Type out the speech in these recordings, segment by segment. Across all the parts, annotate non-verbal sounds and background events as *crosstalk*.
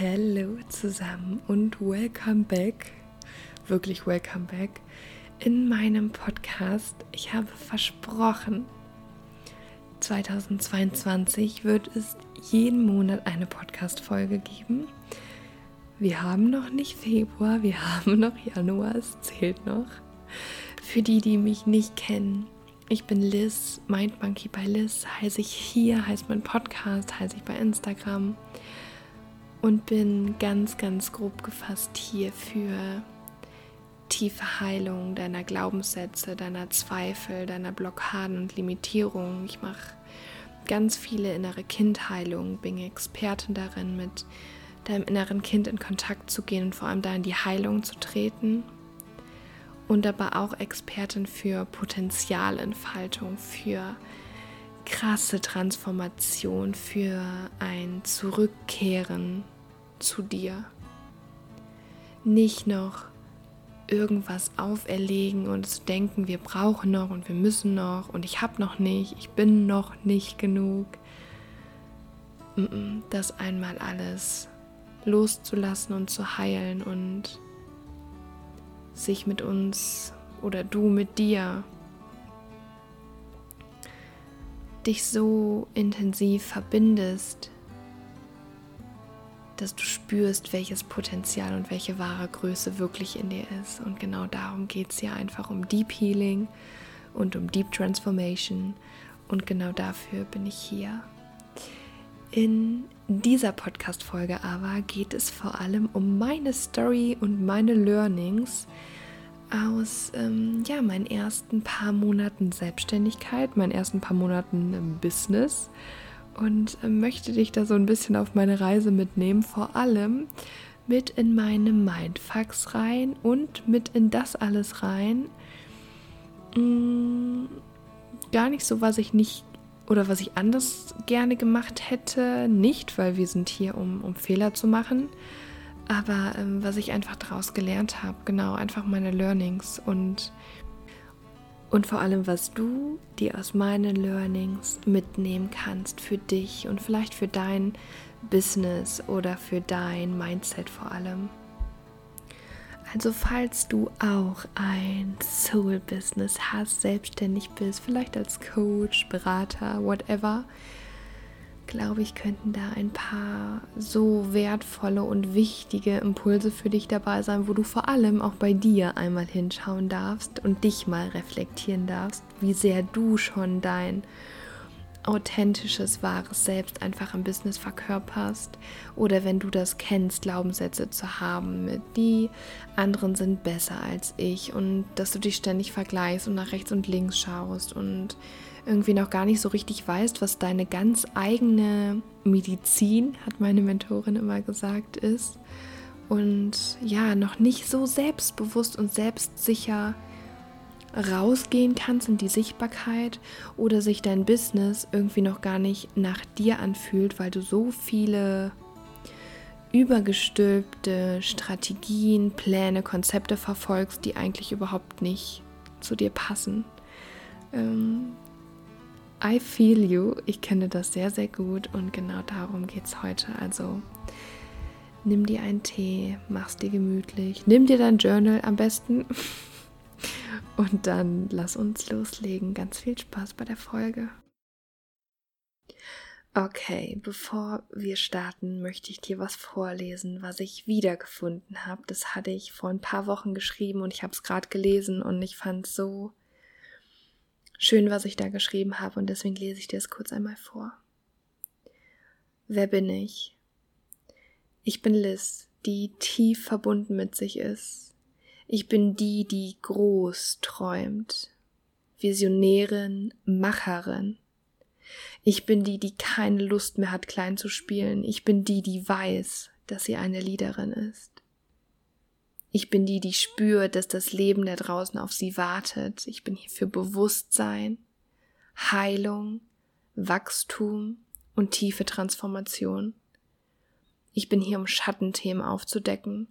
Hallo zusammen und welcome back, wirklich welcome back in meinem Podcast. Ich habe versprochen, 2022 wird es jeden Monat eine Podcast-Folge geben. Wir haben noch nicht Februar, wir *laughs* haben noch Januar, es zählt noch. Für die, die mich nicht kennen, ich bin Liz, Mind Monkey bei Liz, heiße ich hier, heißt mein Podcast, heiße ich bei Instagram und bin ganz, ganz grob gefasst hier für tiefe Heilung deiner Glaubenssätze, deiner Zweifel, deiner Blockaden und Limitierungen. Ich mache ganz viele innere Kindheilung, bin Expertin darin, mit deinem inneren Kind in Kontakt zu gehen und vor allem da in die Heilung zu treten. Und aber auch Expertin für Potenzialentfaltung, für krasse Transformation, für ein Zurückkehren zu dir. Nicht noch irgendwas auferlegen und zu denken, wir brauchen noch und wir müssen noch und ich habe noch nicht, ich bin noch nicht genug. Das einmal alles loszulassen und zu heilen und sich mit uns oder du mit dir dich so intensiv verbindest, dass du spürst, welches Potenzial und welche wahre Größe wirklich in dir ist. Und genau darum geht es ja einfach um Deep Healing und um Deep Transformation. Und genau dafür bin ich hier. In dieser Podcast-Folge aber geht es vor allem um meine Story und meine Learnings aus ähm, ja, meinen ersten paar Monaten Selbstständigkeit, meinen ersten paar Monaten Business und äh, möchte dich da so ein bisschen auf meine Reise mitnehmen, vor allem mit in meine Mindfucks rein und mit in das alles rein. Hm, gar nicht so, was ich nicht oder was ich anders gerne gemacht hätte, nicht, weil wir sind hier, um, um Fehler zu machen, aber ähm, was ich einfach daraus gelernt habe, genau, einfach meine Learnings und und vor allem, was du dir aus meinen Learnings mitnehmen kannst für dich und vielleicht für dein Business oder für dein Mindset vor allem. Also falls du auch ein Soul-Business hast, selbstständig bist, vielleicht als Coach, Berater, whatever, glaube ich, könnten da ein paar so wertvolle und wichtige Impulse für dich dabei sein, wo du vor allem auch bei dir einmal hinschauen darfst und dich mal reflektieren darfst, wie sehr du schon dein authentisches, wahres Selbst einfach im Business verkörperst oder wenn du das kennst, Glaubenssätze zu haben, mit die anderen sind besser als ich und dass du dich ständig vergleichst und nach rechts und links schaust und irgendwie noch gar nicht so richtig weißt, was deine ganz eigene Medizin, hat meine Mentorin immer gesagt, ist. Und ja, noch nicht so selbstbewusst und selbstsicher rausgehen kannst in die Sichtbarkeit oder sich dein Business irgendwie noch gar nicht nach dir anfühlt, weil du so viele übergestülpte Strategien, Pläne, Konzepte verfolgst, die eigentlich überhaupt nicht zu dir passen. Ähm, I feel you. Ich kenne das sehr, sehr gut und genau darum geht es heute. Also nimm dir einen Tee, mach's dir gemütlich, nimm dir dein Journal am besten *laughs* und dann lass uns loslegen. Ganz viel Spaß bei der Folge. Okay, bevor wir starten, möchte ich dir was vorlesen, was ich wiedergefunden habe. Das hatte ich vor ein paar Wochen geschrieben und ich habe es gerade gelesen und ich fand es so schön, was ich da geschrieben habe und deswegen lese ich dir es kurz einmal vor. Wer bin ich? Ich bin Liz, die tief verbunden mit sich ist. Ich bin die, die groß träumt. Visionärin, Macherin. Ich bin die, die keine Lust mehr hat, klein zu spielen. Ich bin die, die weiß, dass sie eine Leaderin ist. Ich bin die, die spürt, dass das Leben da draußen auf sie wartet. Ich bin hier für Bewusstsein, Heilung, Wachstum und tiefe Transformation. Ich bin hier, um Schattenthemen aufzudecken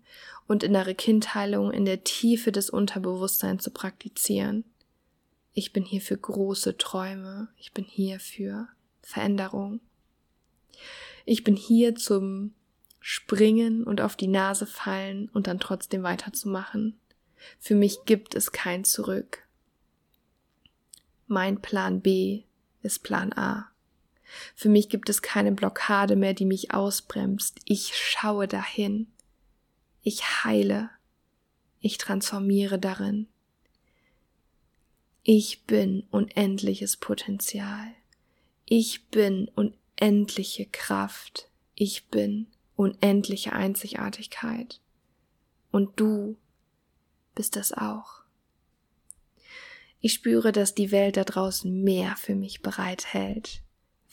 und innere Kindheilung in der Tiefe des Unterbewusstseins zu praktizieren. Ich bin hier für große Träume. Ich bin hier für Veränderung. Ich bin hier zum springen und auf die Nase fallen und dann trotzdem weiterzumachen. Für mich gibt es kein Zurück. Mein Plan B ist Plan A. Für mich gibt es keine Blockade mehr, die mich ausbremst. Ich schaue dahin. Ich heile. Ich transformiere darin. Ich bin unendliches Potenzial. Ich bin unendliche Kraft. Ich bin unendliche Einzigartigkeit. Und du bist das auch. Ich spüre, dass die Welt da draußen mehr für mich bereithält,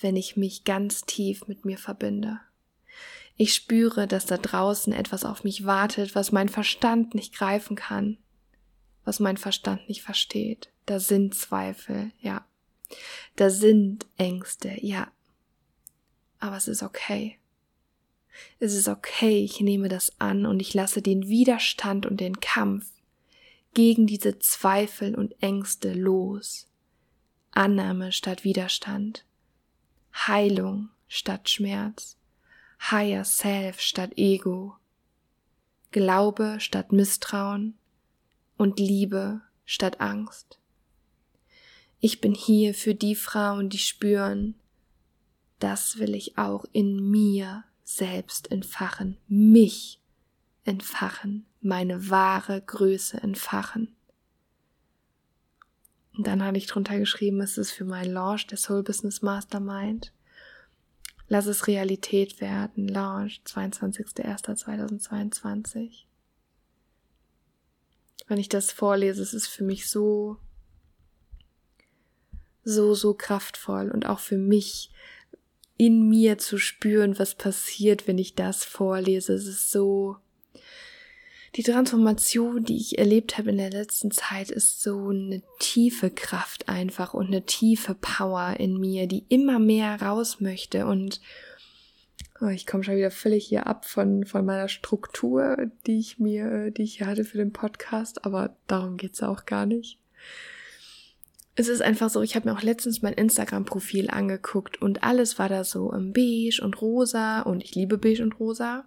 wenn ich mich ganz tief mit mir verbinde. Ich spüre, dass da draußen etwas auf mich wartet, was mein Verstand nicht greifen kann, was mein Verstand nicht versteht. Da sind Zweifel, ja. Da sind Ängste, ja. Aber es ist okay. Es ist okay, ich nehme das an und ich lasse den Widerstand und den Kampf gegen diese Zweifel und Ängste los. Annahme statt Widerstand. Heilung statt Schmerz. Higher Self statt Ego. Glaube statt Misstrauen und Liebe statt Angst. Ich bin hier für die Frauen, die spüren, das will ich auch in mir selbst entfachen, mich entfachen, meine wahre Größe entfachen. Und dann hatte ich drunter geschrieben, es ist für meinen Launch der Soul Business Mastermind. Lass es Realität werden. Launch 22.01.2022. Wenn ich das vorlese, es ist für mich so, so, so kraftvoll und auch für mich in mir zu spüren, was passiert, wenn ich das vorlese. Es ist so, die Transformation, die ich erlebt habe in der letzten Zeit, ist so eine tiefe Kraft einfach und eine tiefe Power in mir, die immer mehr raus möchte und oh, ich komme schon wieder völlig hier ab von, von meiner Struktur, die ich mir, die ich hier hatte für den Podcast, aber darum geht's auch gar nicht es ist einfach so, ich habe mir auch letztens mein Instagram-Profil angeguckt und alles war da so im Beige und Rosa und ich liebe Beige und Rosa.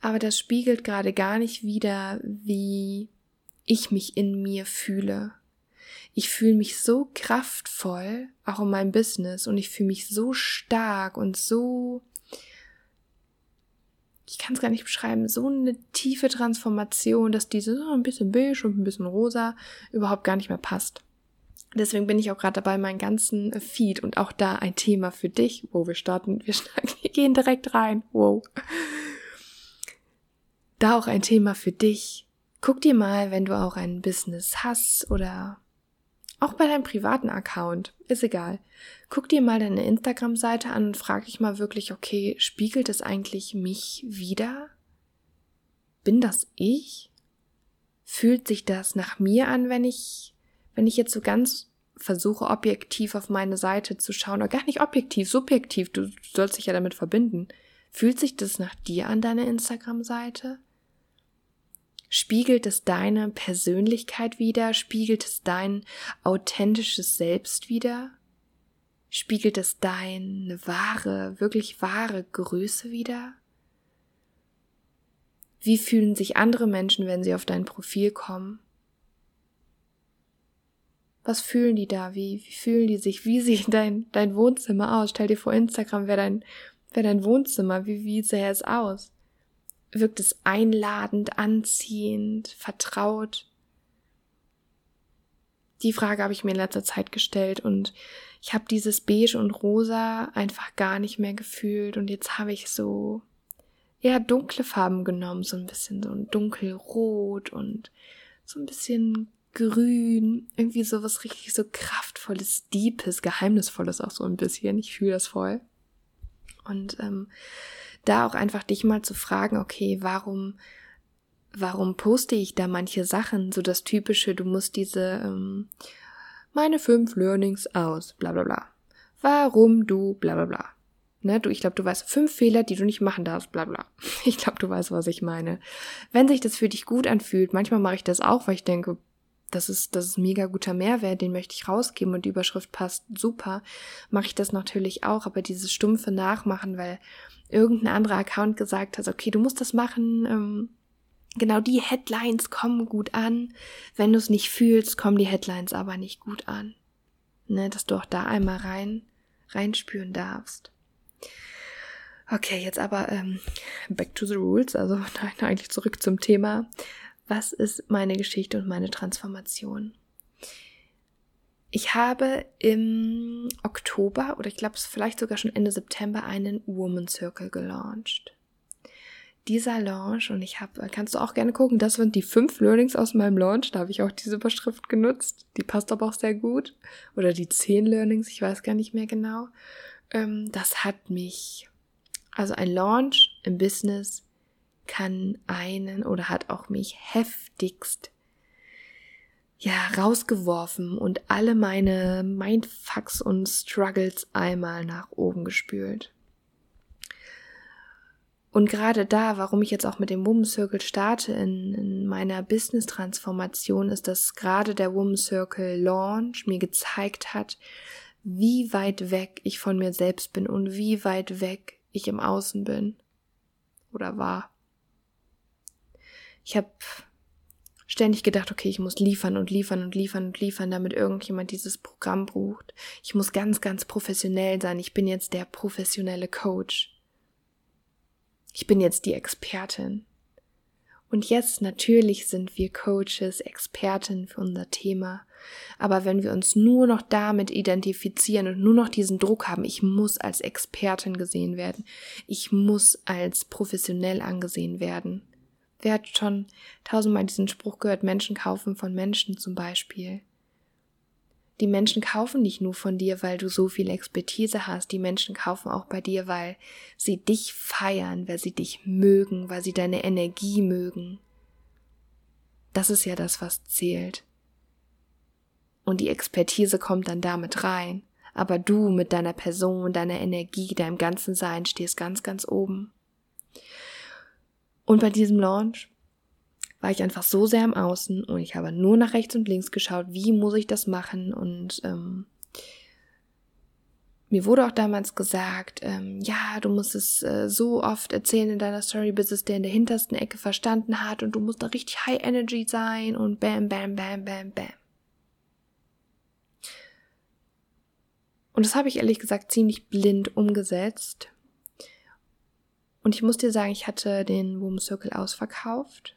Aber das spiegelt gerade gar nicht wieder, wie ich mich in mir fühle. Ich fühle mich so kraftvoll, auch in meinem Business, und ich fühle mich so stark und so, ich kann es gar nicht beschreiben, so eine tiefe Transformation, dass diese so ein bisschen beige und ein bisschen rosa überhaupt gar nicht mehr passt. Deswegen bin ich auch gerade dabei, meinen ganzen Feed und auch da ein Thema für dich. Starten, wir, starten, wir gehen direkt rein. Wow. Da auch ein Thema für dich. Guck dir mal, wenn du auch ein Business hast oder auch bei deinem privaten Account, ist egal. Guck dir mal deine Instagram-Seite an und frag dich mal wirklich, okay, spiegelt es eigentlich mich wieder? Bin das ich? Fühlt sich das nach mir an, wenn ich wenn ich jetzt so ganz versuche, objektiv auf meine Seite zu schauen, oder gar nicht objektiv, subjektiv, du sollst dich ja damit verbinden, fühlt sich das nach dir an deiner Instagram-Seite? Spiegelt es deine Persönlichkeit wider? Spiegelt es dein authentisches Selbst wider? Spiegelt es deine wahre, wirklich wahre Größe wider? Wie fühlen sich andere Menschen, wenn sie auf dein Profil kommen? Was fühlen die da? Wie, wie fühlen die sich? Wie *laughs* sieht dein, dein Wohnzimmer aus? Stell dir vor, Instagram wäre dein, wäre dein Wohnzimmer. Wie, wie sähe es aus? Wirkt es einladend, anziehend, vertraut? Die Frage habe ich mir in letzter Zeit gestellt und ich habe dieses Beige und Rosa einfach gar nicht mehr gefühlt und jetzt habe ich so eher dunkle Farben genommen, so ein bisschen so ein dunkelrot und so ein bisschen grün, irgendwie so was richtig so kraftvolles, deepes, geheimnisvolles auch so ein bisschen. Ich fühle das voll. Und ähm, da auch einfach dich mal zu fragen, okay, warum, warum poste ich da manche Sachen? So das typische, du musst diese ähm, meine fünf Learnings aus, bla bla bla. Warum du, bla bla bla. Ne, du, ich glaube, du weißt fünf Fehler, die du nicht machen darfst, bla bla. *laughs* Ich glaube, du weißt, was ich meine. Wenn sich das für dich gut anfühlt, manchmal mache ich das auch, weil ich denke, das ist, das ist mega guter Mehrwert, den möchte ich rausgeben und die Überschrift passt super, mache ich das natürlich auch, aber dieses stumpfe Nachmachen, weil irgendein anderer Account gesagt hat, okay, du musst das machen, ähm, genau die Headlines kommen gut an, wenn du es nicht fühlst, kommen die Headlines aber nicht gut an. Ne, dass du auch da einmal rein, reinspüren darfst. Okay, jetzt aber ähm, back to the rules, also *laughs* nein, eigentlich zurück zum Thema was ist meine Geschichte und meine Transformation? Ich habe im Oktober oder ich glaube es vielleicht sogar schon Ende September einen Woman Circle gelauncht. Dieser Launch und ich habe, kannst du auch gerne gucken, das sind die fünf Learnings aus meinem Launch. Da habe ich auch diese Überschrift genutzt. Die passt aber auch sehr gut. Oder die zehn Learnings, ich weiß gar nicht mehr genau. Ähm, das hat mich, also ein Launch im Business kann einen oder hat auch mich heftigst ja rausgeworfen und alle meine Mindfucks und Struggles einmal nach oben gespült. Und gerade da, warum ich jetzt auch mit dem Woman Circle starte in, in meiner Business-Transformation, ist, dass gerade der Woman Circle Launch mir gezeigt hat, wie weit weg ich von mir selbst bin und wie weit weg ich im Außen bin oder war. Ich habe ständig gedacht, okay, ich muss liefern und liefern und liefern und liefern, damit irgendjemand dieses Programm bucht. Ich muss ganz, ganz professionell sein. Ich bin jetzt der professionelle Coach. Ich bin jetzt die Expertin. Und jetzt natürlich sind wir Coaches, Experten für unser Thema. Aber wenn wir uns nur noch damit identifizieren und nur noch diesen Druck haben, ich muss als Expertin gesehen werden, ich muss als professionell angesehen werden, Wer hat schon tausendmal diesen Spruch gehört, Menschen kaufen von Menschen zum Beispiel? Die Menschen kaufen nicht nur von dir, weil du so viel Expertise hast. Die Menschen kaufen auch bei dir, weil sie dich feiern, weil sie dich mögen, weil sie deine Energie mögen. Das ist ja das, was zählt. Und die Expertise kommt dann damit rein. Aber du mit deiner Person, deiner Energie, deinem ganzen Sein stehst ganz, ganz oben. Und bei diesem Launch war ich einfach so sehr im Außen und ich habe nur nach rechts und links geschaut, wie muss ich das machen und ähm, mir wurde auch damals gesagt, ähm, ja, du musst es äh, so oft erzählen in deiner Story, bis es der in der hintersten Ecke verstanden hat und du musst da richtig High Energy sein und bam, bam, bam, bam, bam. Und das habe ich ehrlich gesagt ziemlich blind umgesetzt. Und ich muss dir sagen, ich hatte den Woman Circle ausverkauft.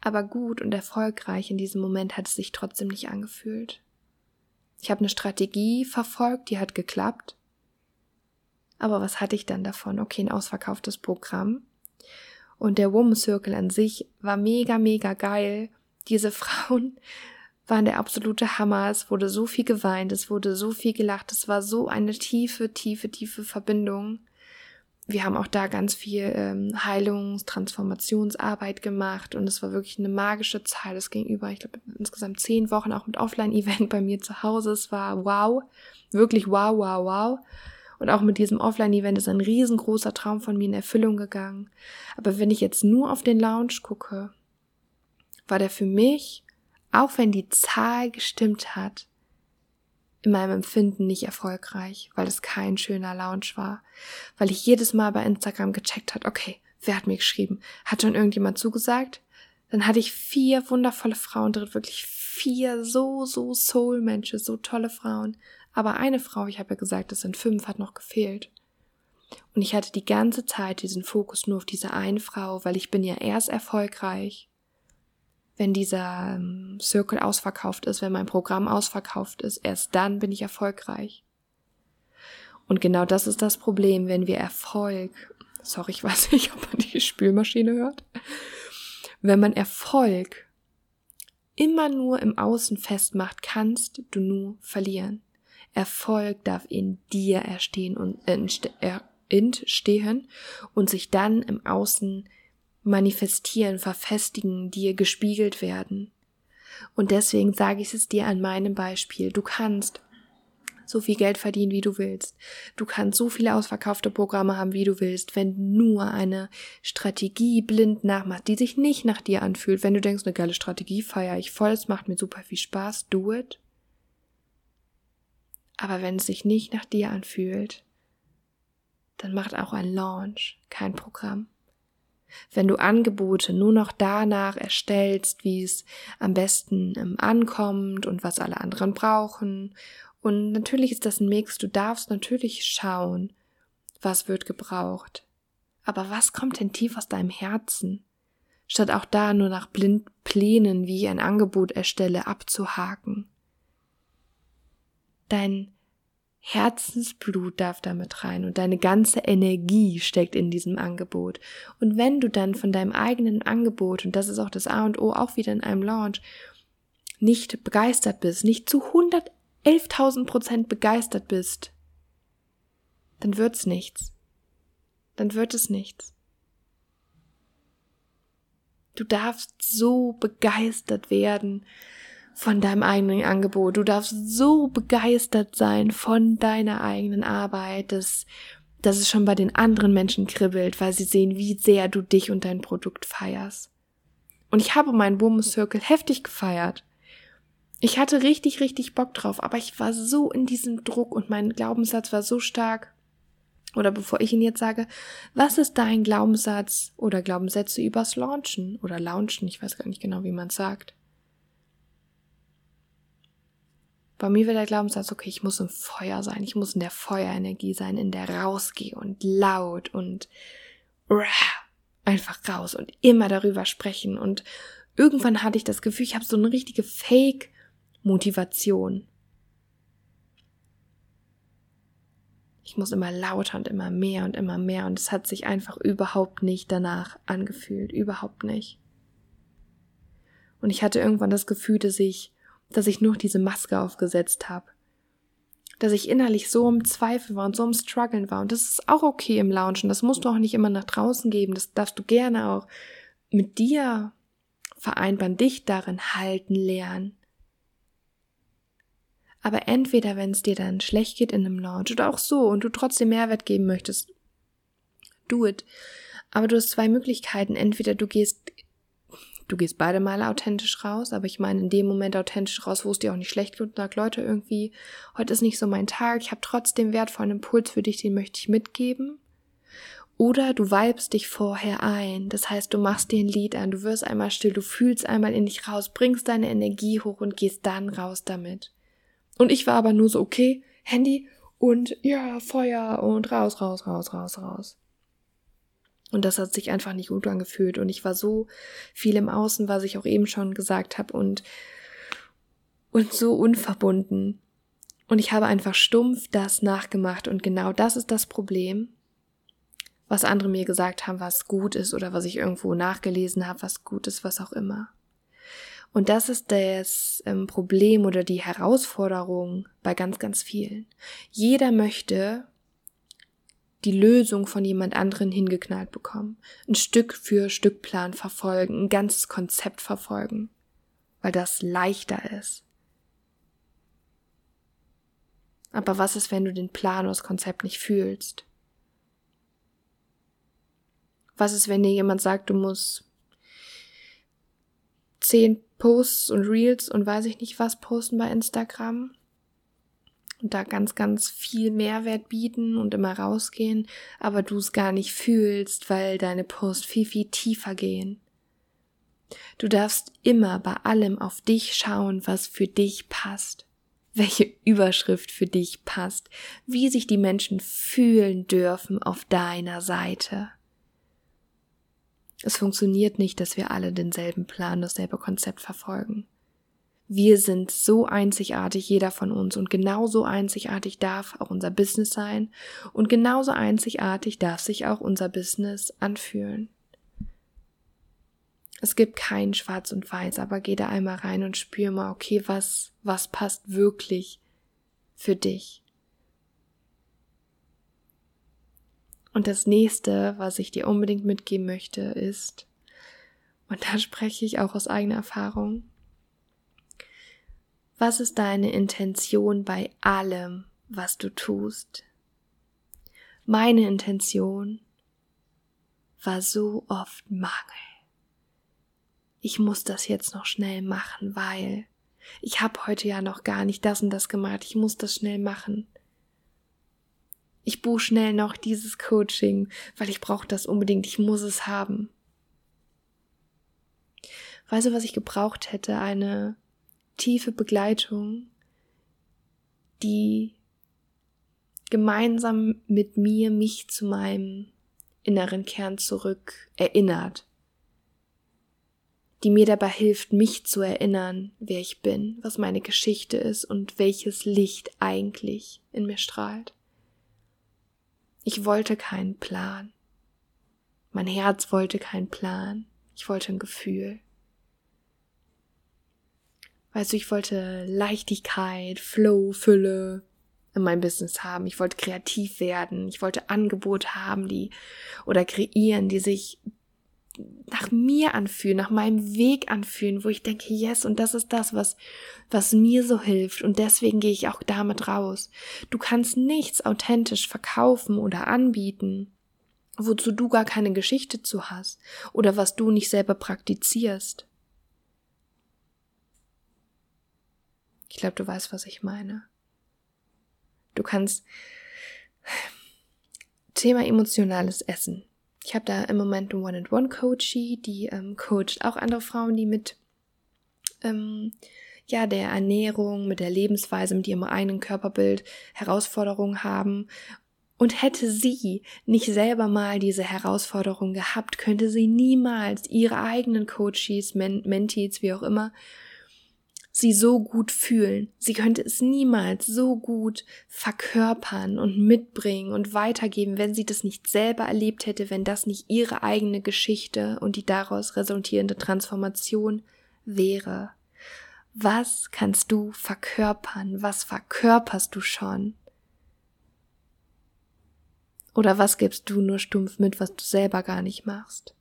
Aber gut und erfolgreich in diesem Moment hat es sich trotzdem nicht angefühlt. Ich habe eine Strategie verfolgt, die hat geklappt. Aber was hatte ich dann davon? Okay, ein ausverkauftes Programm. Und der Woman Circle an sich war mega, mega geil. Diese *laughs* Frauen waren der absolute Hammer. Es wurde so viel geweint, es wurde so viel gelacht. Es war so eine tiefe, tiefe, tiefe Verbindung wir haben auch da ganz viel ähm, Heilungs-, Transformationsarbeit gemacht und es war wirklich eine magische Zeit. Es ging über, ich glaube, insgesamt zehn Wochen auch mit Offline-Event bei mir zu Hause. Es war wow, wirklich wow, wow, wow. Und auch mit diesem Offline-Event ist ein riesengroßer Traum von mir in Erfüllung gegangen. Aber wenn ich jetzt nur auf den Lounge gucke, war der für mich, auch wenn die Zahl gestimmt hat, in meinem Empfinden nicht erfolgreich, weil es kein schöner Lounge war, weil ich jedes Mal bei Instagram gecheckt hat, okay, wer hat mir geschrieben? Hat schon irgendjemand zugesagt? Dann hatte ich vier wundervolle Frauen drin, wirklich vier so, so Soul-Menschen, so tolle Frauen. Aber eine Frau, ich habe ja gesagt, es sind fünf, hat noch gefehlt. Und ich hatte die ganze Zeit diesen Fokus nur auf diese eine Frau, weil ich bin ja erst erfolgreich, wenn dieser ähm, Circle ausverkauft ist, wenn mein Programm ausverkauft ist, erst dann bin ich erfolgreich. Und genau das ist das Problem, wenn wir Erfolg, sorry, ich weiß nicht, ob man die Spülmaschine hört, wenn man Erfolg immer nur im Außen festmacht, kannst du nur verlieren. Erfolg darf in dir erstehen und äh, entstehen und sich dann im Außen manifestieren, verfestigen, dir gespiegelt werden. Und deswegen sage ich es dir an meinem Beispiel. Du kannst so viel Geld verdienen, wie du willst. Du kannst so viele ausverkaufte Programme haben, wie du willst, wenn nur eine Strategie blind nachmacht, die sich nicht nach dir anfühlt. Wenn du denkst, eine geile Strategie feiere ich voll, es macht mir super viel Spaß, do it. Aber wenn es sich nicht nach dir anfühlt, dann macht auch ein Launch kein Programm. Wenn du Angebote nur noch danach erstellst, wie es am besten ähm, ankommt und was alle anderen brauchen. Und natürlich ist das ein Mix. Du darfst natürlich schauen, was wird gebraucht. Aber was kommt denn tief aus deinem Herzen? Statt auch da nur nach blind Plänen, wie ich ein Angebot erstelle, abzuhaken. Dein Herzensblut darf damit rein und deine ganze Energie steckt in diesem Angebot. Und wenn du dann von deinem eigenen Angebot, und das ist auch das A und O, auch wieder in einem Launch, nicht begeistert bist, nicht zu 111.000 Prozent begeistert bist, dann wird's nichts. Dann wird es nichts. Du darfst so begeistert werden, von deinem eigenen Angebot. Du darfst so begeistert sein von deiner eigenen Arbeit, dass, dass es schon bei den anderen Menschen kribbelt, weil sie sehen, wie sehr du dich und dein Produkt feierst. Und ich habe meinen Woman Circle heftig gefeiert. Ich hatte richtig, richtig Bock drauf, aber ich war so in diesem Druck und mein Glaubenssatz war so stark. Oder bevor ich ihn jetzt sage, was ist dein Glaubenssatz oder Glaubenssätze übers Launchen oder Launchen? Ich weiß gar nicht genau, wie man es sagt. Bei mir wird der Glaubenssatz, okay, ich muss im Feuer sein, ich muss in der Feuerenergie sein, in der rausgehe und laut und einfach raus und immer darüber sprechen. Und irgendwann hatte ich das Gefühl, ich habe so eine richtige Fake-Motivation. Ich muss immer lauter und immer mehr und immer mehr und es hat sich einfach überhaupt nicht danach angefühlt, überhaupt nicht. Und ich hatte irgendwann das Gefühl, dass ich dass ich nur diese Maske aufgesetzt habe. Dass ich innerlich so im Zweifel war und so im Struggeln war. Und das ist auch okay im Launchen. Das musst du auch nicht immer nach draußen geben. Das darfst du gerne auch mit dir vereinbaren, dich darin halten, lernen. Aber entweder, wenn es dir dann schlecht geht in einem Launch oder auch so und du trotzdem Mehrwert geben möchtest, do it. Aber du hast zwei Möglichkeiten. Entweder du gehst du gehst beide Male authentisch raus, aber ich meine in dem Moment authentisch raus, wo es dir auch nicht schlecht geht und sag, Leute, irgendwie, heute ist nicht so mein Tag, ich habe trotzdem wertvollen Impuls für dich, den möchte ich mitgeben. Oder du vibest dich vorher ein, das heißt, du machst dir ein Lied an, du wirst einmal still, du fühlst einmal in dich raus, bringst deine Energie hoch und gehst dann raus damit. Und ich war aber nur so, okay, Handy und ja, Feuer und raus, raus, raus, raus, raus. Und das hat sich einfach nicht gut angefühlt. Und ich war so viel im Außen, was ich auch eben schon gesagt habe, und, und so unverbunden. Und ich habe einfach stumpf das nachgemacht. Und genau das ist das Problem, was andere mir gesagt haben, was gut ist oder was ich irgendwo nachgelesen habe, was gut ist, was auch immer. Und das ist das ähm, Problem oder die Herausforderung bei ganz, ganz vielen. Jeder möchte die Lösung von jemand anderen hingeknallt bekommen. Ein Stück für Stückplan verfolgen, ein ganzes Konzept verfolgen, weil das leichter ist. Aber was ist, wenn du den Plan oder das Konzept nicht fühlst? Was ist, wenn dir jemand sagt, du musst zehn Posts und Reels und weiß ich nicht was posten bei Instagram? Und da ganz, ganz viel Mehrwert bieten und immer rausgehen, aber du es gar nicht fühlst, weil deine Posts viel, viel tiefer gehen. Du darfst immer bei allem auf dich schauen, was für dich passt, welche Überschrift für dich passt, wie sich die Menschen fühlen dürfen auf deiner Seite. Es funktioniert nicht, dass wir alle denselben Plan, dasselbe Konzept verfolgen. Wir sind so einzigartig, jeder von uns, und genauso einzigartig darf auch unser Business sein und genauso einzigartig darf sich auch unser Business anfühlen. Es gibt kein Schwarz und Weiß, aber geh da einmal rein und spür mal, okay, was, was passt wirklich für dich. Und das nächste, was ich dir unbedingt mitgeben möchte, ist, und da spreche ich auch aus eigener Erfahrung, was ist deine Intention bei allem, was du tust. Meine Intention war so oft Mangel. Ich muss das jetzt noch schnell machen, weil ich habe heute ja noch gar nicht das und das gemacht. Ich muss das schnell machen. Ich buche schnell noch dieses Coaching, weil ich brauche das unbedingt. Ich muss es haben. Weißt du, was ich gebraucht hätte? Eine tiefe Begleitung, die gemeinsam mit mir mich zu meinem inneren Kern zurück erinnert, die mir dabei hilft, mich zu erinnern, wer ich bin, was meine Geschichte ist und welches Licht eigentlich in mir strahlt. Ich wollte keinen Plan. Mein Herz wollte keinen Plan. Ich wollte ein Gefühl. Weißt du, ich wollte Leichtigkeit, Flow, Fülle, in meinem Business haben. Ich wollte kreativ werden. Ich wollte Angebote haben, die oder kreieren, die sich nach mir anfühlen, nach meinem Weg anfühlen, wo ich denke, yes, und das ist das, was, was mir so hilft. Und deswegen gehe ich auch damit raus. Du kannst nichts authentisch verkaufen oder anbieten, wozu du gar keine Geschichte zu hast oder was du nicht selber praktizierst. Ich glaube, du weißt, was ich meine. Du kannst Thema emotionales Essen. Ich habe da im Moment eine One-and-One-Coachie, die ähm, coacht auch andere Frauen, die mit ähm, ja, der Ernährung, mit der Lebensweise, mit ihrem eigenen Körperbild Herausforderungen haben. Und hätte sie nicht selber mal diese Herausforderung gehabt, könnte sie niemals ihre eigenen Coaches, Men Mentees, wie auch immer, sie so gut fühlen. Sie könnte es niemals so gut verkörpern und mitbringen und weitergeben, wenn sie das nicht selber erlebt hätte, wenn das nicht ihre eigene Geschichte und die daraus resultierende Transformation wäre. Was kannst du verkörpern? Was verkörperst du schon? Oder was gibst du nur stumpf mit, was du selber gar nicht machst?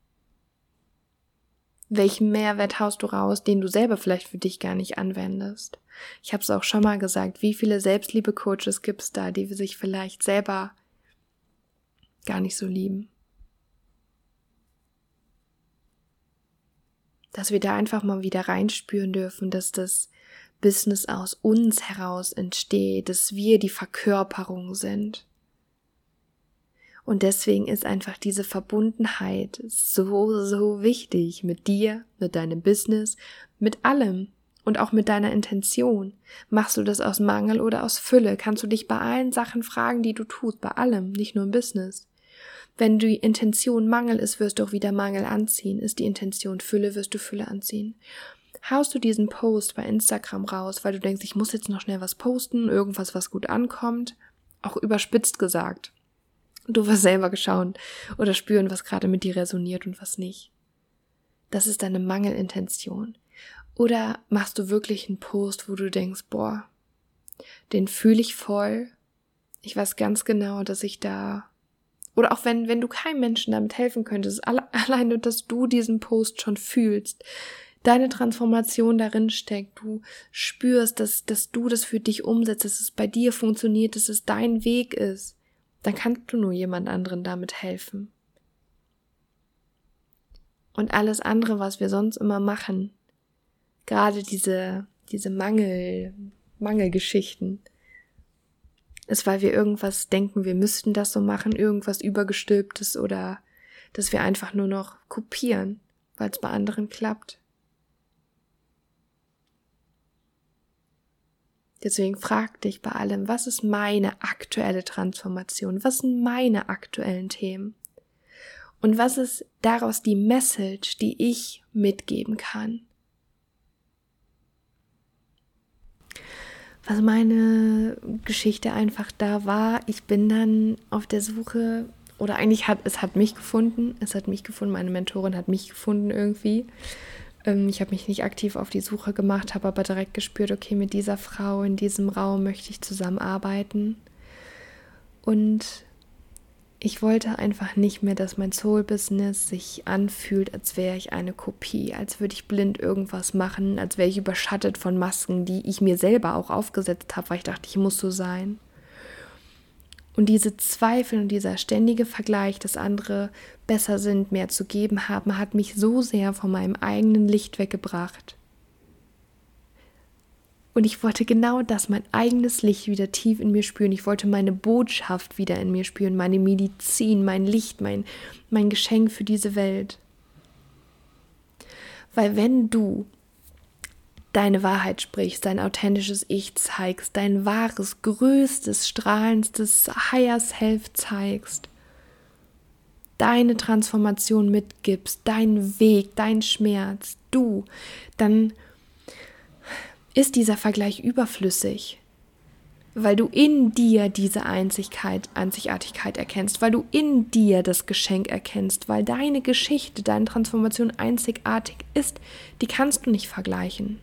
Welchen Mehrwert haust du raus, den du selber vielleicht für dich gar nicht anwendest? Ich habe es auch schon mal gesagt, wie viele Selbstliebe-Coaches gibt es da, die sich vielleicht selber gar nicht so lieben? Dass wir da einfach mal wieder reinspüren dürfen, dass das Business aus uns heraus entsteht, dass wir die Verkörperung sind. Und deswegen ist einfach diese Verbundenheit so, so wichtig mit dir, mit deinem Business, mit allem und auch mit deiner Intention. Machst du das aus Mangel oder aus Fülle? Kannst du dich bei allen Sachen fragen, die du tust, bei allem, nicht nur im Business. Wenn die Intention Mangel ist, wirst du auch wieder Mangel anziehen. Ist die Intention Fülle, wirst du Fülle anziehen. Haust du diesen Post bei Instagram raus, weil du denkst, ich muss jetzt noch schnell was posten, irgendwas, was gut ankommt, auch überspitzt gesagt Du wirst selber schauen oder spüren, was gerade mit dir resoniert und was nicht. Das ist deine Mangelintention. Oder machst du wirklich einen Post, wo du denkst, boah, den fühle ich voll. Ich weiß ganz genau, dass ich da oder auch wenn, wenn du keinem Menschen damit helfen könntest, alle, *laughs* alleine, dass du diesen Post schon fühlst, deine Transformation darin steckt, du spürst, dass, dass du das für dich umsetzt, dass es bei dir funktioniert, dass es dein Weg ist, dann kannst du nur jemand anderen damit helfen. Und alles andere, was wir sonst immer machen, gerade diese, diese Mangel, Mangelgeschichten, ist, weil wir irgendwas denken, wir müssten das so machen, irgendwas übergestülptes oder dass wir einfach nur noch kopieren, weil es bei anderen klappt. Deswegen frag dich bei allem, was ist meine aktuelle Transformation? Was sind meine aktuellen Themen? Und was ist daraus die Message, die ich mitgeben kann? Was meine Geschichte einfach da war, ich bin dann auf der Suche, oder eigentlich hat es hat mich gefunden, es hat mich gefunden, meine Mentorin hat mich gefunden irgendwie. Ähm, ich habe mich nicht aktiv auf die Suche gemacht, habe aber direkt gespürt, okay, mit dieser Frau in diesem Raum möchte ich zusammenarbeiten. Und ich wollte einfach nicht mehr, dass mein Soul-Business sich anfühlt, als wäre ich eine Kopie, als würde ich blind irgendwas machen, als wäre ich überschattet von Masken, die ich mir selber auch aufgesetzt habe, weil ich dachte, ich muss so sein. Und diese Zweifel und dieser ständige Vergleich, dass andere besser sind, mehr zu geben haben, hat mich so sehr von meinem eigenen Licht weggebracht. Und ich wollte genau das, mein eigenes Licht wieder tief in mir spüren. Ich wollte meine Botschaft wieder in mir spüren, meine Medizin, mein Licht, mein, mein Geschenk für diese Welt. Weil wenn du deine Wahrheit sprichst, dein authentisches Ich zeigst, dein wahres, größtes, strahlendstes Higher Self zeigst, deine Transformation mitgibst, deinen Weg, dein Schmerz, du, dann ist dieser Vergleich überflüssig, weil du in dir diese Einzigkeit, Einzigartigkeit erkennst, weil du in dir das Geschenk erkennst, weil deine Geschichte, deine Transformation einzigartig ist, die kannst du nicht vergleichen.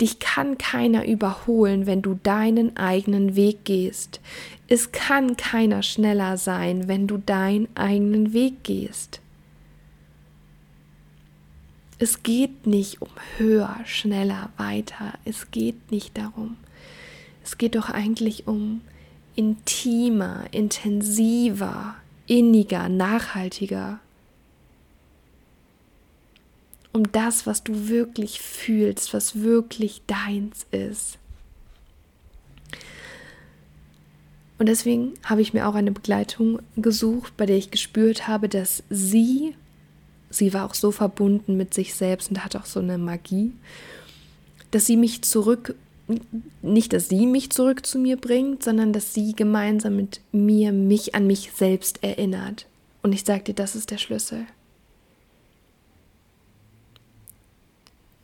Dich kann keiner überholen, wenn du deinen eigenen Weg gehst. Es kann keiner schneller sein, wenn du deinen eigenen Weg gehst. Es geht nicht um höher, schneller, weiter. Es geht nicht darum. Es geht doch eigentlich um intimer, intensiver, inniger, nachhaltiger um das, was du wirklich fühlst, was wirklich deins ist. Und deswegen habe ich mir auch eine Begleitung gesucht, bei der ich gespürt habe, dass sie, sie war auch so verbunden mit sich selbst und hat auch so eine Magie, dass sie mich zurück, nicht, dass sie mich zurück zu mir bringt, sondern dass sie gemeinsam mit mir mich an mich selbst erinnert. Und ich sagte, das ist der Schlüssel.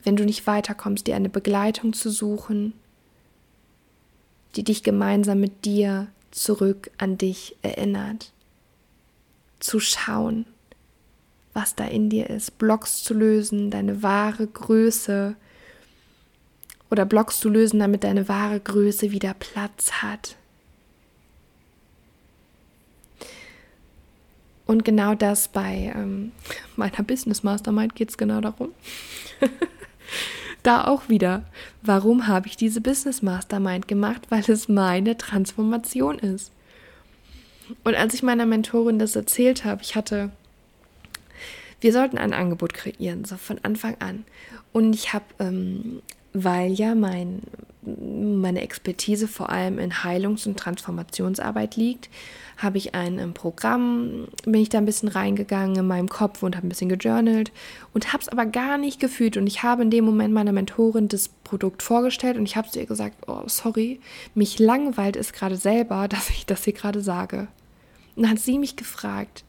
Wenn du nicht weiterkommst, dir eine Begleitung zu suchen, die dich gemeinsam mit dir zurück an dich erinnert. Zu schauen, was da in dir ist, Blocks zu lösen, deine wahre Größe oder Blocks zu lösen, damit deine wahre Größe wieder Platz hat. Und genau das bei ähm, meiner Business Mastermind geht es genau darum. *laughs* da auch wieder, warum habe ich diese Business Mastermind gemacht? Weil es meine Transformation ist. Und als ich meiner Mentorin das erzählt habe, ich hatte, wir sollten ein Angebot kreieren, so von Anfang an. Und ich habe, ähm, weil ja mein, meine Expertise vor allem in Heilungs- und Transformationsarbeit liegt, habe ich ein ähm, Programm, bin ich da ein bisschen reingegangen in meinem Kopf und habe ein bisschen gejournalt und habe es aber gar nicht gefühlt. Und ich habe in dem Moment meiner Mentorin das Produkt vorgestellt und ich habe zu ihr gesagt, oh, sorry, mich langweilt es gerade selber, *laughs* dass ich das hier gerade sage. Und dann hat sie mich gefragt,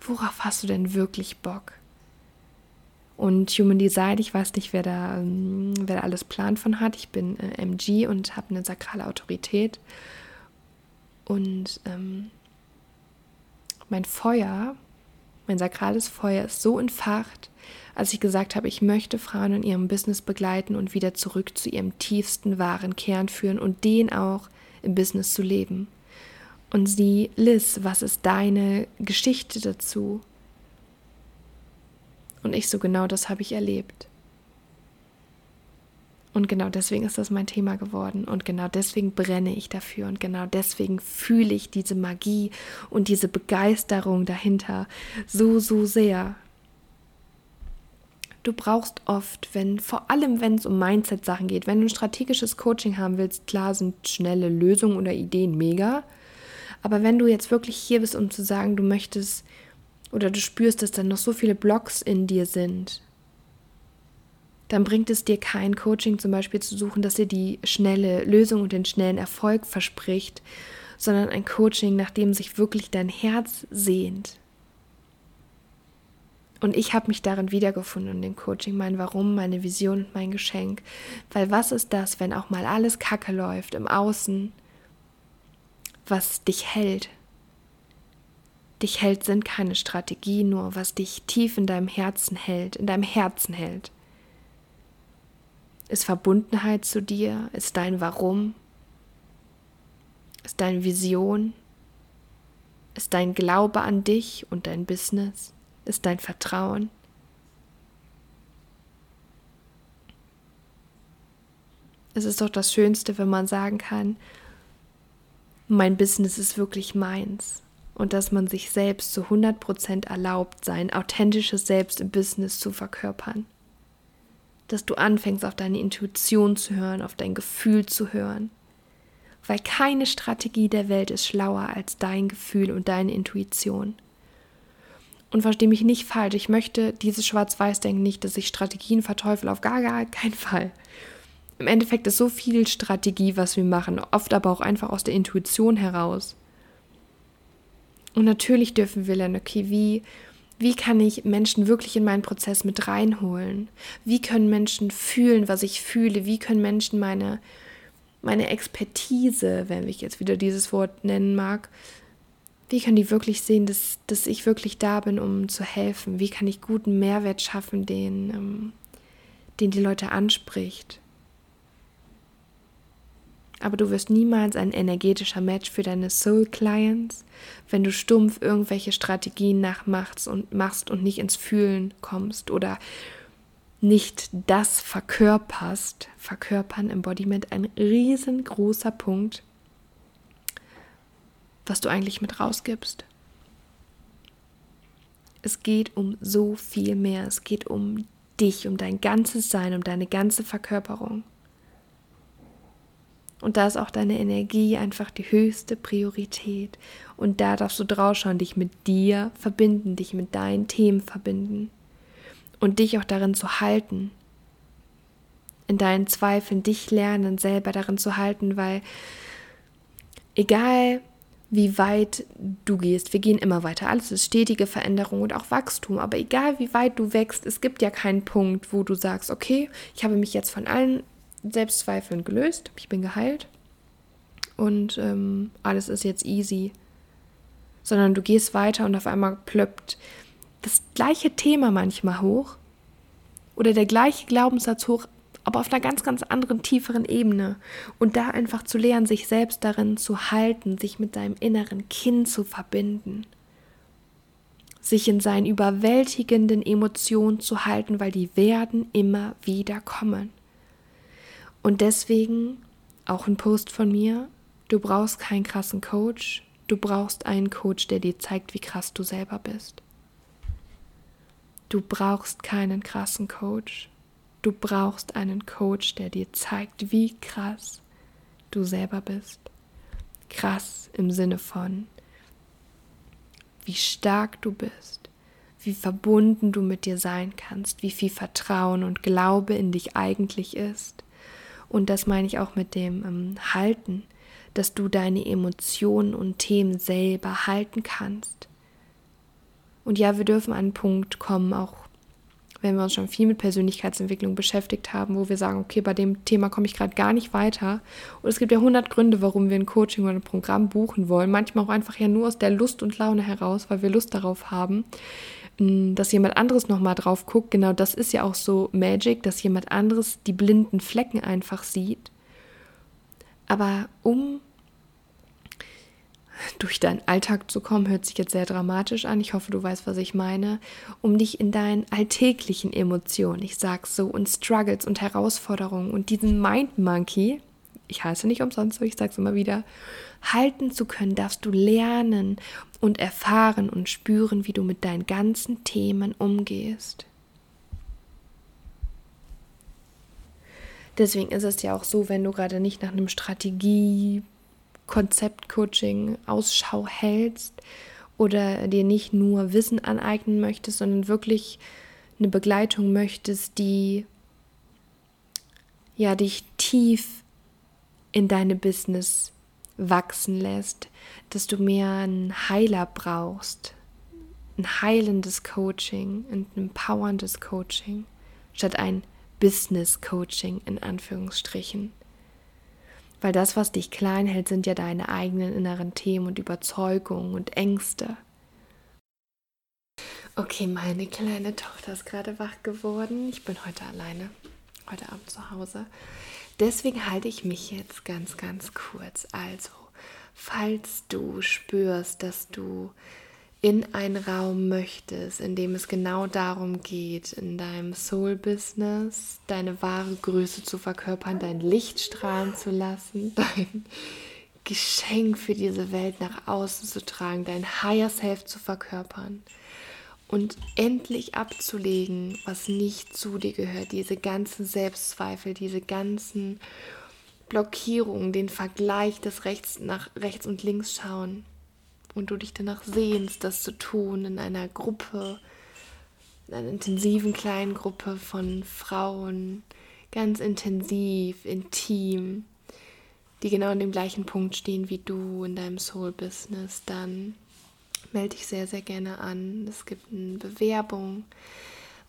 worauf hast du denn wirklich Bock? Und Human Design, ich weiß nicht, wer da, ähm, wer da alles Plan von hat. Ich bin äh, MG und habe eine sakrale Autorität. Und ähm, mein Feuer, mein sakrales Feuer ist so entfacht, als ich gesagt habe, ich möchte Frauen in ihrem Business begleiten und wieder zurück zu ihrem tiefsten wahren Kern führen und den auch im Business zu leben. Und sie, Liz, was ist deine Geschichte dazu? Und ich so genau das habe ich erlebt. Und genau deswegen ist das mein Thema geworden. Und genau deswegen brenne ich dafür. Und genau deswegen fühle ich diese Magie und diese Begeisterung dahinter so, so sehr. Du brauchst oft, wenn, vor allem wenn es um Mindset-Sachen geht, wenn du ein strategisches Coaching haben willst, klar sind schnelle Lösungen oder Ideen mega. Aber wenn du jetzt wirklich hier bist, um zu sagen, du möchtest oder du spürst, dass dann noch so viele Blocks in dir sind, dann bringt es dir kein Coaching zum Beispiel zu suchen, das dir die schnelle Lösung und den schnellen Erfolg verspricht, sondern ein Coaching, nach dem sich wirklich dein Herz sehnt. Und ich habe mich darin wiedergefunden in dem Coaching, mein Warum, meine Vision und mein Geschenk. Weil was ist das, wenn auch mal alles Kacke läuft im Außen, was dich hält? Dich hält sind keine Strategie, nur was dich tief in deinem Herzen hält, in deinem Herzen hält. Ist Verbundenheit zu dir? Ist dein Warum? Ist deine Vision? Ist dein Glaube an dich und dein Business? Ist dein Vertrauen? Es ist doch das Schönste, wenn man sagen kann, mein Business ist wirklich meins und dass man sich selbst zu 100% erlaubt, sein authentisches Selbst im Business zu verkörpern. Dass du anfängst, auf deine Intuition zu hören, auf dein Gefühl zu hören. Weil keine Strategie der Welt ist schlauer als dein Gefühl und deine Intuition. Und verstehe mich nicht falsch, ich möchte dieses Schwarz-Weiß-Denken nicht, dass ich Strategien verteufel, auf gar, gar keinen Fall. Im Endeffekt ist so viel Strategie, was wir machen, oft aber auch einfach aus der Intuition heraus. Und natürlich dürfen wir lernen, okay, wie, wie kann ich Menschen wirklich in meinen Prozess mit reinholen? Wie können Menschen fühlen, was ich fühle? Wie können Menschen meine, meine Expertise, wenn ich jetzt wieder dieses Wort nennen mag, wie können die wirklich sehen, dass, dass ich wirklich da bin, um zu helfen? Wie kann ich guten Mehrwert schaffen, den, ähm, den die Leute anspricht? Aber du wirst niemals ein energetischer Match für deine Soul Clients, wenn du stumpf irgendwelche Strategien nachmachst und machst und nicht ins Fühlen kommst oder nicht das verkörperst. Verkörpern, Embodiment, ein riesengroßer Punkt, was du eigentlich mit rausgibst. Es geht um so viel mehr. Es geht um dich, um dein ganzes Sein, um deine ganze Verkörperung. Und da ist auch deine Energie einfach die höchste Priorität. Und da darfst du draufschauen, dich mit dir verbinden, dich mit deinen Themen verbinden. Und dich auch darin zu halten. In deinen Zweifeln, dich lernen, selber darin zu halten, weil egal wie weit du gehst, wir gehen immer weiter. Alles ist stetige Veränderung und auch Wachstum. Aber egal wie weit du wächst, es gibt ja keinen Punkt, wo du sagst, okay, ich habe mich jetzt von allen Selbstzweifeln gelöst, ich bin geheilt und ähm, alles ist jetzt easy. Sondern du gehst weiter und auf einmal plöppt das gleiche Thema manchmal hoch oder der gleiche Glaubenssatz hoch, aber auf einer ganz, ganz anderen, tieferen Ebene. Und da einfach zu lernen, sich selbst darin zu halten, sich mit deinem inneren Kind zu verbinden, sich in seinen überwältigenden Emotionen zu halten, weil die werden immer wieder kommen. Und deswegen auch ein Post von mir, du brauchst keinen krassen Coach, du brauchst einen Coach, der dir zeigt, wie krass du selber bist. Du brauchst keinen krassen Coach. Du brauchst einen Coach, der dir zeigt, wie krass du selber bist. Krass im Sinne von, wie stark du bist, wie verbunden du mit dir sein kannst, wie viel Vertrauen und Glaube in dich eigentlich ist, und das meine ich auch mit dem ähm, Halten, dass du deine Emotionen und Themen selber halten kannst. Und ja, wir dürfen an einen Punkt kommen, auch wenn wir uns schon viel mit Persönlichkeitsentwicklung beschäftigt haben, wo wir sagen, okay, bei dem Thema komme ich gerade gar nicht weiter. Und es gibt ja hundert Gründe, warum wir ein Coaching oder ein Programm buchen wollen. Manchmal auch einfach ja nur aus der Lust und Laune heraus, weil wir Lust darauf haben dass jemand anderes nochmal drauf guckt. Genau das ist ja auch so Magic, dass jemand anderes die blinden Flecken einfach sieht. Aber um durch deinen Alltag zu kommen, hört sich jetzt sehr dramatisch an. Ich hoffe, du weißt, was ich meine. Um dich in deinen alltäglichen Emotionen, ich sag's so, und Struggles und Herausforderungen und diesen Mind Monkey, ich heiße nicht umsonst so, ich sag's immer wieder, halten zu können, darfst du lernen und erfahren und spüren, wie du mit deinen ganzen Themen umgehst. Deswegen ist es ja auch so, wenn du gerade nicht nach einem Strategie, Konzept-Coaching Ausschau hältst oder dir nicht nur Wissen aneignen möchtest, sondern wirklich eine Begleitung möchtest, die ja dich tief in deine Business wachsen lässt, dass du mehr einen Heiler brauchst, ein heilendes Coaching, ein empowerndes Coaching, statt ein Business Coaching in Anführungsstrichen. Weil das, was dich klein hält, sind ja deine eigenen inneren Themen und Überzeugungen und Ängste. Okay, meine kleine Tochter ist gerade wach geworden. Ich bin heute alleine, heute Abend zu Hause. Deswegen halte ich mich jetzt ganz, ganz kurz. Also, falls du spürst, dass du in einen Raum möchtest, in dem es genau darum geht, in deinem Soul-Business deine wahre Größe zu verkörpern, dein Licht strahlen zu lassen, *laughs* dein Geschenk für diese Welt nach außen zu tragen, dein Higher Self zu verkörpern und endlich abzulegen, was nicht zu dir gehört, diese ganzen Selbstzweifel, diese ganzen Blockierungen, den Vergleich des Rechts nach rechts und links schauen und du dich danach sehnst, das zu tun in einer Gruppe, in einer intensiven kleinen Gruppe von Frauen, ganz intensiv, intim, die genau an dem gleichen Punkt stehen wie du in deinem Soul-Business, dann melde dich sehr, sehr gerne an. Es gibt eine Bewerbung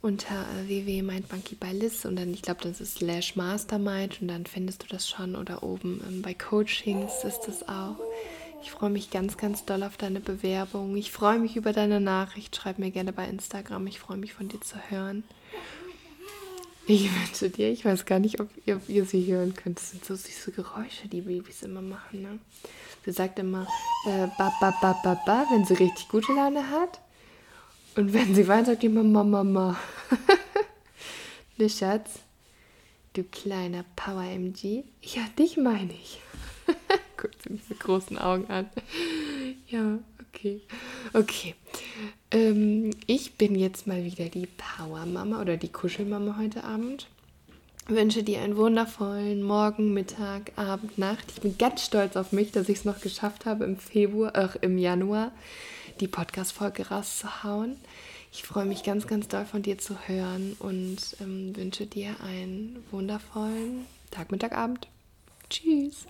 unter www.mindmonkey bei Liz und dann, ich glaube, das ist slash mastermind und dann findest du das schon oder oben ähm, bei Coachings ist das auch. Ich freue mich ganz, ganz doll auf deine Bewerbung. Ich freue mich über deine Nachricht. Schreib mir gerne bei Instagram. Ich freue mich von dir zu hören. Ich wünsche dir, ich weiß gar nicht, ob ihr, ob ihr, sie hören könnt. Das sind so süße Geräusche, die Babys immer machen. Ne? Sie sagt immer äh, ba, ba, ba, ba, ba, wenn sie richtig gute Laune hat. Und wenn sie weint, sagt immer Mama, Mama. *laughs* ne, Schatz? Du kleiner Power-MG. Ja, dich meine ich. *laughs* Guckt sie mit großen Augen an. Ja, okay. Okay. Ähm, ich bin jetzt mal wieder die Power-Mama oder die Kuschelmama heute Abend. wünsche dir einen wundervollen Morgen, Mittag, Abend, Nacht. Ich bin ganz stolz auf mich, dass ich es noch geschafft habe, im Februar, äh, im Januar die Podcast-Folge rauszuhauen. Ich freue mich ganz, ganz doll von dir zu hören und ähm, wünsche dir einen wundervollen Tag, Mittag, Abend. Tschüss.